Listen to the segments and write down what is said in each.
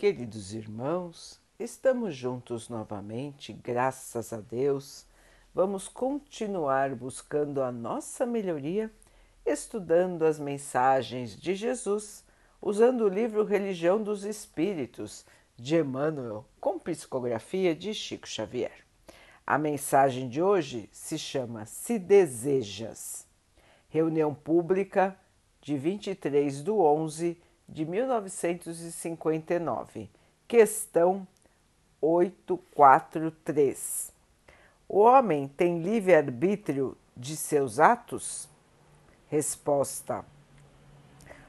Queridos irmãos, estamos juntos novamente, graças a Deus. Vamos continuar buscando a nossa melhoria, estudando as mensagens de Jesus, usando o livro Religião dos Espíritos de Emmanuel, com psicografia de Chico Xavier. A mensagem de hoje se chama Se Desejas. Reunião pública de 23 do 11 de 1959, questão 843. O homem tem livre-arbítrio de seus atos? Resposta: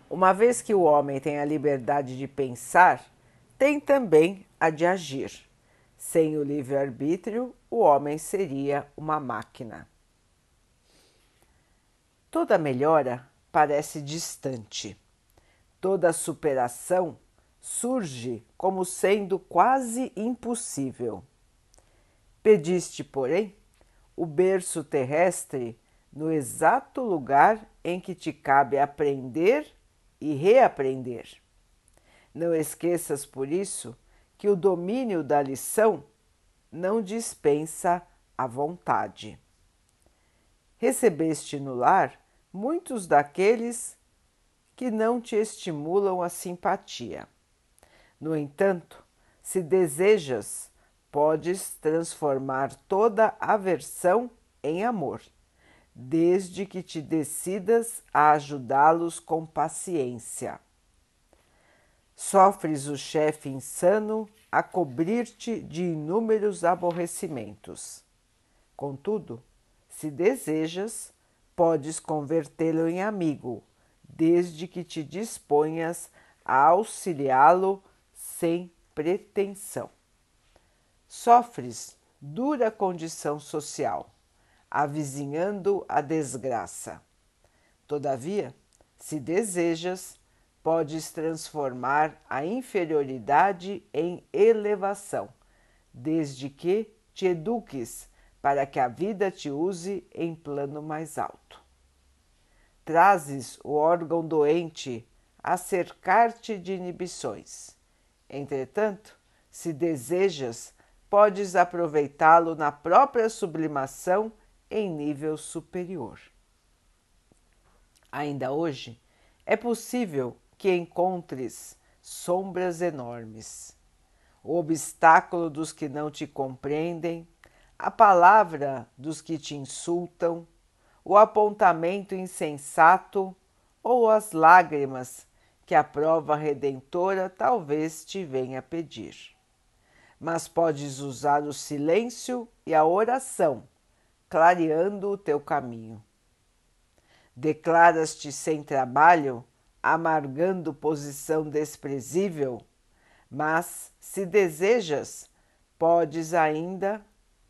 Uma vez que o homem tem a liberdade de pensar, tem também a de agir. Sem o livre-arbítrio, o homem seria uma máquina. Toda melhora parece distante Toda superação surge como sendo quase impossível. Pediste, porém, o berço terrestre no exato lugar em que te cabe aprender e reaprender. Não esqueças, por isso, que o domínio da lição não dispensa a vontade. Recebeste no lar muitos daqueles que não te estimulam a simpatia. No entanto, se desejas, podes transformar toda aversão em amor, desde que te decidas a ajudá-los com paciência. Sofres o chefe insano a cobrir-te de inúmeros aborrecimentos. Contudo, se desejas, podes convertê-lo em amigo desde que te disponhas a auxiliá-lo sem pretensão. Sofres dura condição social, avizinhando a desgraça. Todavia, se desejas, podes transformar a inferioridade em elevação, desde que te eduques para que a vida te use em plano mais alto trazes o órgão doente a cercar-te de inibições. Entretanto, se desejas, podes aproveitá-lo na própria sublimação em nível superior. Ainda hoje, é possível que encontres sombras enormes, o obstáculo dos que não te compreendem, a palavra dos que te insultam, o apontamento insensato ou as lágrimas que a prova redentora talvez te venha pedir. Mas podes usar o silêncio e a oração, clareando o teu caminho. Declaras-te sem trabalho, amargando posição desprezível, mas, se desejas, podes ainda,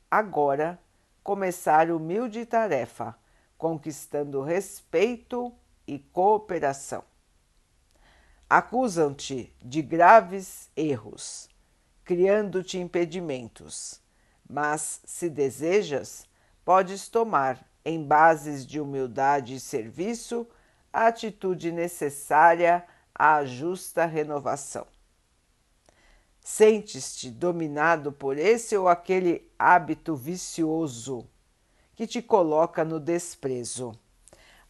agora, começar humilde tarefa conquistando respeito e cooperação. Acusam-te de graves erros, criando-te impedimentos, mas, se desejas, podes tomar, em bases de humildade e serviço, a atitude necessária à justa renovação. Sentes-te dominado por esse ou aquele hábito vicioso que te coloca no desprezo.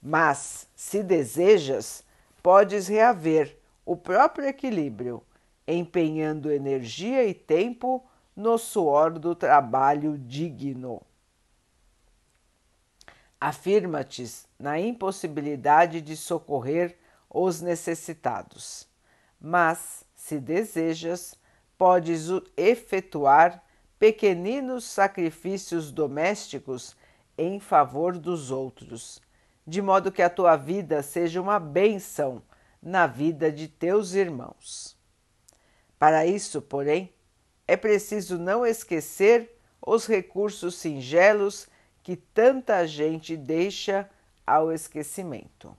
Mas, se desejas, podes reaver o próprio equilíbrio, empenhando energia e tempo no suor do trabalho digno. Afirma-te na impossibilidade de socorrer os necessitados, mas, se desejas, podes efetuar pequeninos sacrifícios domésticos em favor dos outros, de modo que a tua vida seja uma bênção na vida de teus irmãos. Para isso, porém, é preciso não esquecer os recursos singelos que tanta gente deixa ao esquecimento.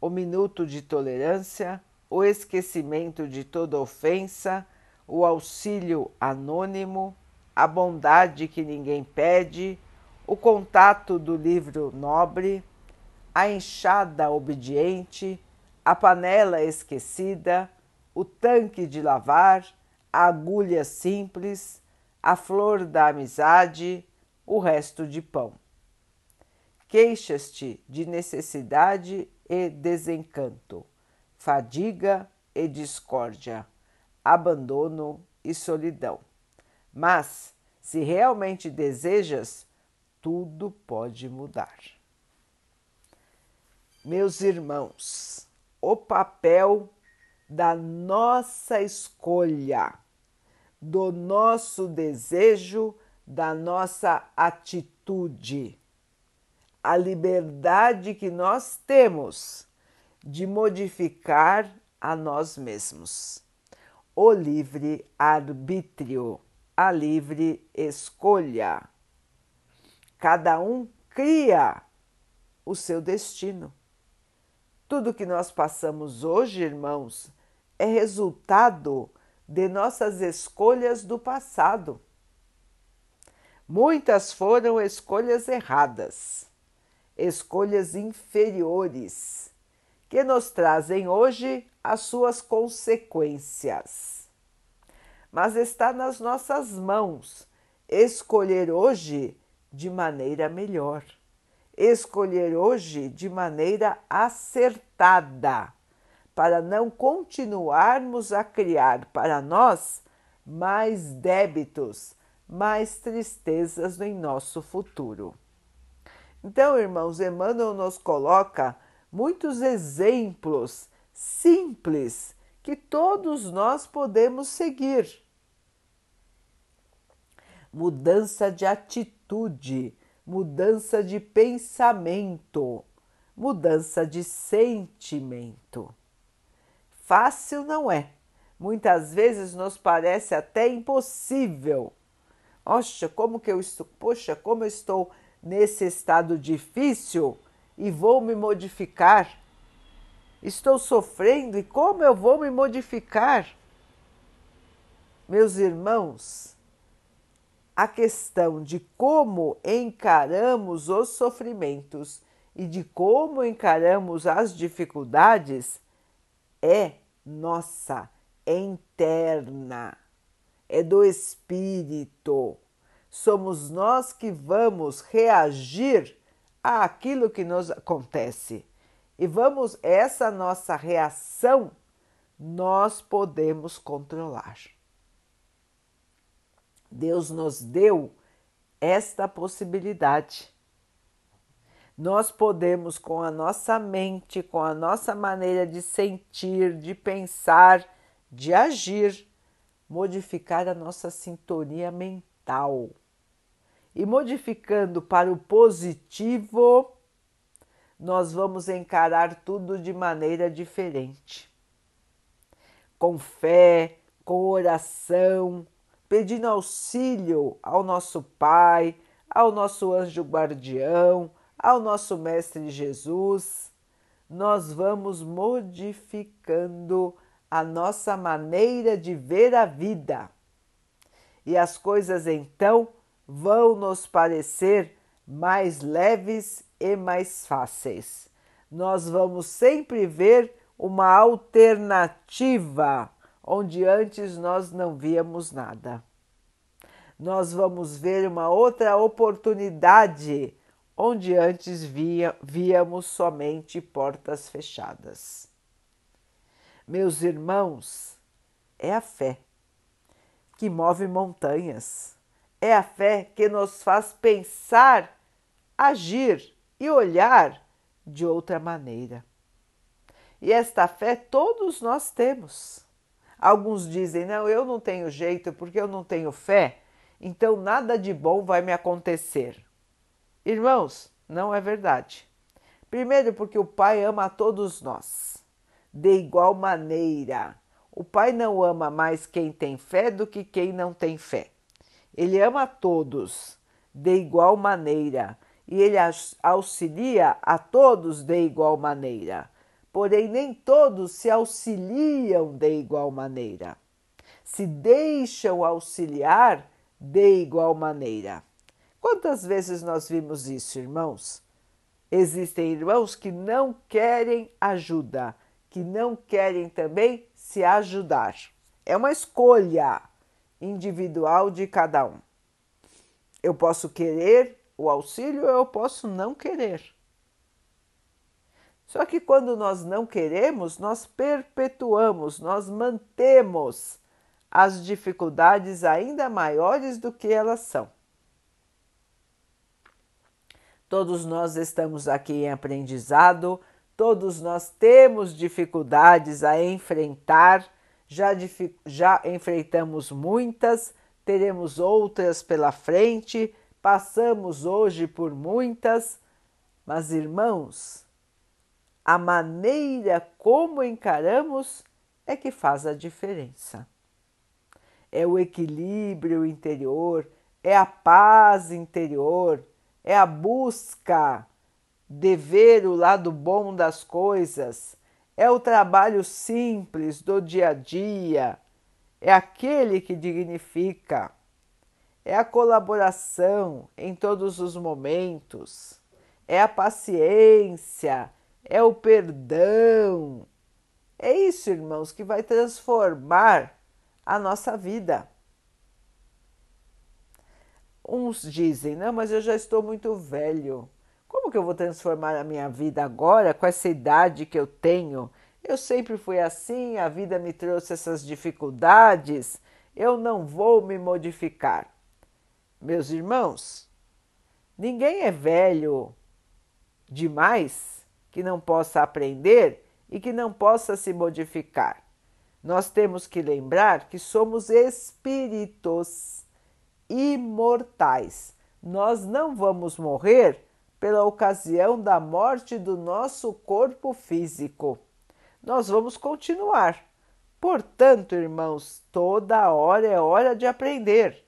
O minuto de tolerância, o esquecimento de toda ofensa, o auxílio anônimo, a bondade que ninguém pede, o contato do livro nobre, a enxada obediente, a panela esquecida, o tanque de lavar, a agulha simples, a flor da amizade, o resto de pão. Queixas-te de necessidade e desencanto, fadiga e discórdia, abandono e solidão. Mas, se realmente desejas, tudo pode mudar. Meus irmãos, o papel da nossa escolha, do nosso desejo, da nossa atitude, a liberdade que nós temos de modificar a nós mesmos. O livre arbítrio, a livre escolha. Cada um cria o seu destino. Tudo que nós passamos hoje, irmãos, é resultado de nossas escolhas do passado. Muitas foram escolhas erradas, escolhas inferiores, que nos trazem hoje as suas consequências. Mas está nas nossas mãos escolher hoje de maneira melhor escolher hoje de maneira acertada, para não continuarmos a criar para nós mais débitos, mais tristezas em nosso futuro. Então, irmãos, Emmanuel nos coloca muitos exemplos simples que todos nós podemos seguir. Mudança de atitude, mudança de pensamento, mudança de sentimento. Fácil não é. Muitas vezes nos parece até impossível. Poxa, como que eu estou, poxa, como eu estou nesse estado difícil e vou me modificar. Estou sofrendo e como eu vou me modificar? Meus irmãos, a questão de como encaramos os sofrimentos e de como encaramos as dificuldades é nossa, é interna, é do espírito. Somos nós que vamos reagir àquilo que nos acontece. E vamos, essa nossa reação, nós podemos controlar. Deus nos deu esta possibilidade. Nós podemos, com a nossa mente, com a nossa maneira de sentir, de pensar, de agir, modificar a nossa sintonia mental. E modificando para o positivo, nós vamos encarar tudo de maneira diferente. Com fé, com oração, pedindo auxílio ao nosso Pai, ao nosso anjo guardião, ao nosso Mestre Jesus, nós vamos modificando a nossa maneira de ver a vida. E as coisas então vão nos parecer mais leves e mais fáceis. Nós vamos sempre ver uma alternativa onde antes nós não víamos nada. Nós vamos ver uma outra oportunidade onde antes via, víamos somente portas fechadas. Meus irmãos, é a fé que move montanhas, é a fé que nos faz pensar, agir e olhar de outra maneira. E esta fé todos nós temos. Alguns dizem: não, eu não tenho jeito porque eu não tenho fé, então nada de bom vai me acontecer. Irmãos, não é verdade. Primeiro, porque o Pai ama a todos nós, de igual maneira. O Pai não ama mais quem tem fé do que quem não tem fé. Ele ama a todos de igual maneira e ele auxilia a todos de igual maneira porém nem todos se auxiliam de igual maneira, se deixam auxiliar de igual maneira. Quantas vezes nós vimos isso, irmãos? Existem irmãos que não querem ajuda, que não querem também se ajudar. É uma escolha individual de cada um. Eu posso querer o auxílio, eu posso não querer. Só que quando nós não queremos, nós perpetuamos, nós mantemos as dificuldades ainda maiores do que elas são. Todos nós estamos aqui em aprendizado, todos nós temos dificuldades a enfrentar, já, já enfrentamos muitas, teremos outras pela frente, passamos hoje por muitas, mas irmãos, a maneira como encaramos é que faz a diferença. É o equilíbrio interior, é a paz interior, é a busca de ver o lado bom das coisas, é o trabalho simples do dia a dia, é aquele que dignifica, é a colaboração em todos os momentos, é a paciência, é o perdão. É isso, irmãos, que vai transformar a nossa vida. Uns dizem, não, mas eu já estou muito velho. Como que eu vou transformar a minha vida agora com essa idade que eu tenho? Eu sempre fui assim, a vida me trouxe essas dificuldades, eu não vou me modificar. Meus irmãos, ninguém é velho demais que não possa aprender e que não possa se modificar. Nós temos que lembrar que somos espíritos imortais. Nós não vamos morrer pela ocasião da morte do nosso corpo físico. Nós vamos continuar. Portanto, irmãos, toda hora é hora de aprender.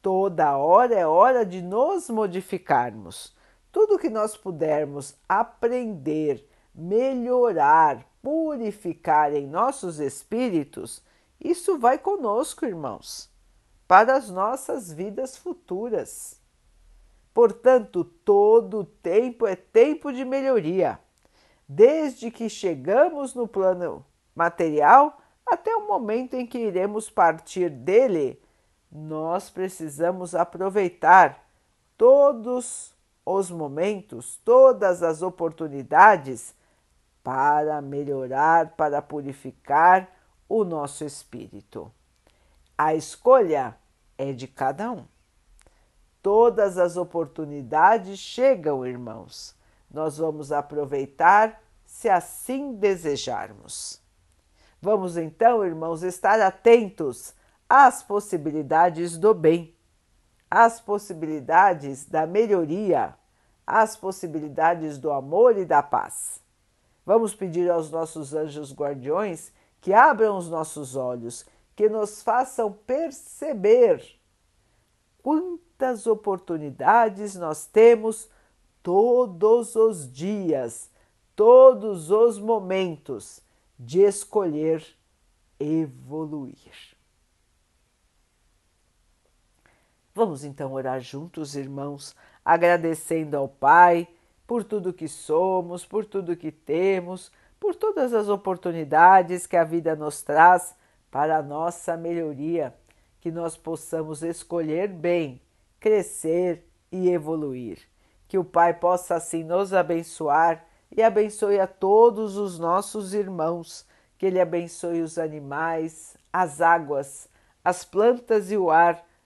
Toda hora é hora de nos modificarmos. Tudo que nós pudermos aprender, melhorar, purificar em nossos espíritos, isso vai conosco, irmãos para as nossas vidas futuras. Portanto, todo tempo é tempo de melhoria, desde que chegamos no plano material até o momento em que iremos partir dele. Nós precisamos aproveitar todos os momentos, todas as oportunidades para melhorar, para purificar o nosso espírito. A escolha é de cada um. Todas as oportunidades chegam, irmãos. Nós vamos aproveitar se assim desejarmos. Vamos então, irmãos, estar atentos às possibilidades do bem, às possibilidades da melhoria, às possibilidades do amor e da paz. Vamos pedir aos nossos anjos guardiões que abram os nossos olhos que nos façam perceber quantas oportunidades nós temos todos os dias, todos os momentos de escolher evoluir. Vamos então orar juntos, irmãos, agradecendo ao Pai por tudo que somos, por tudo que temos, por todas as oportunidades que a vida nos traz para a nossa melhoria, que nós possamos escolher bem, crescer e evoluir. Que o Pai possa assim nos abençoar e abençoe a todos os nossos irmãos, que Ele abençoe os animais, as águas, as plantas e o ar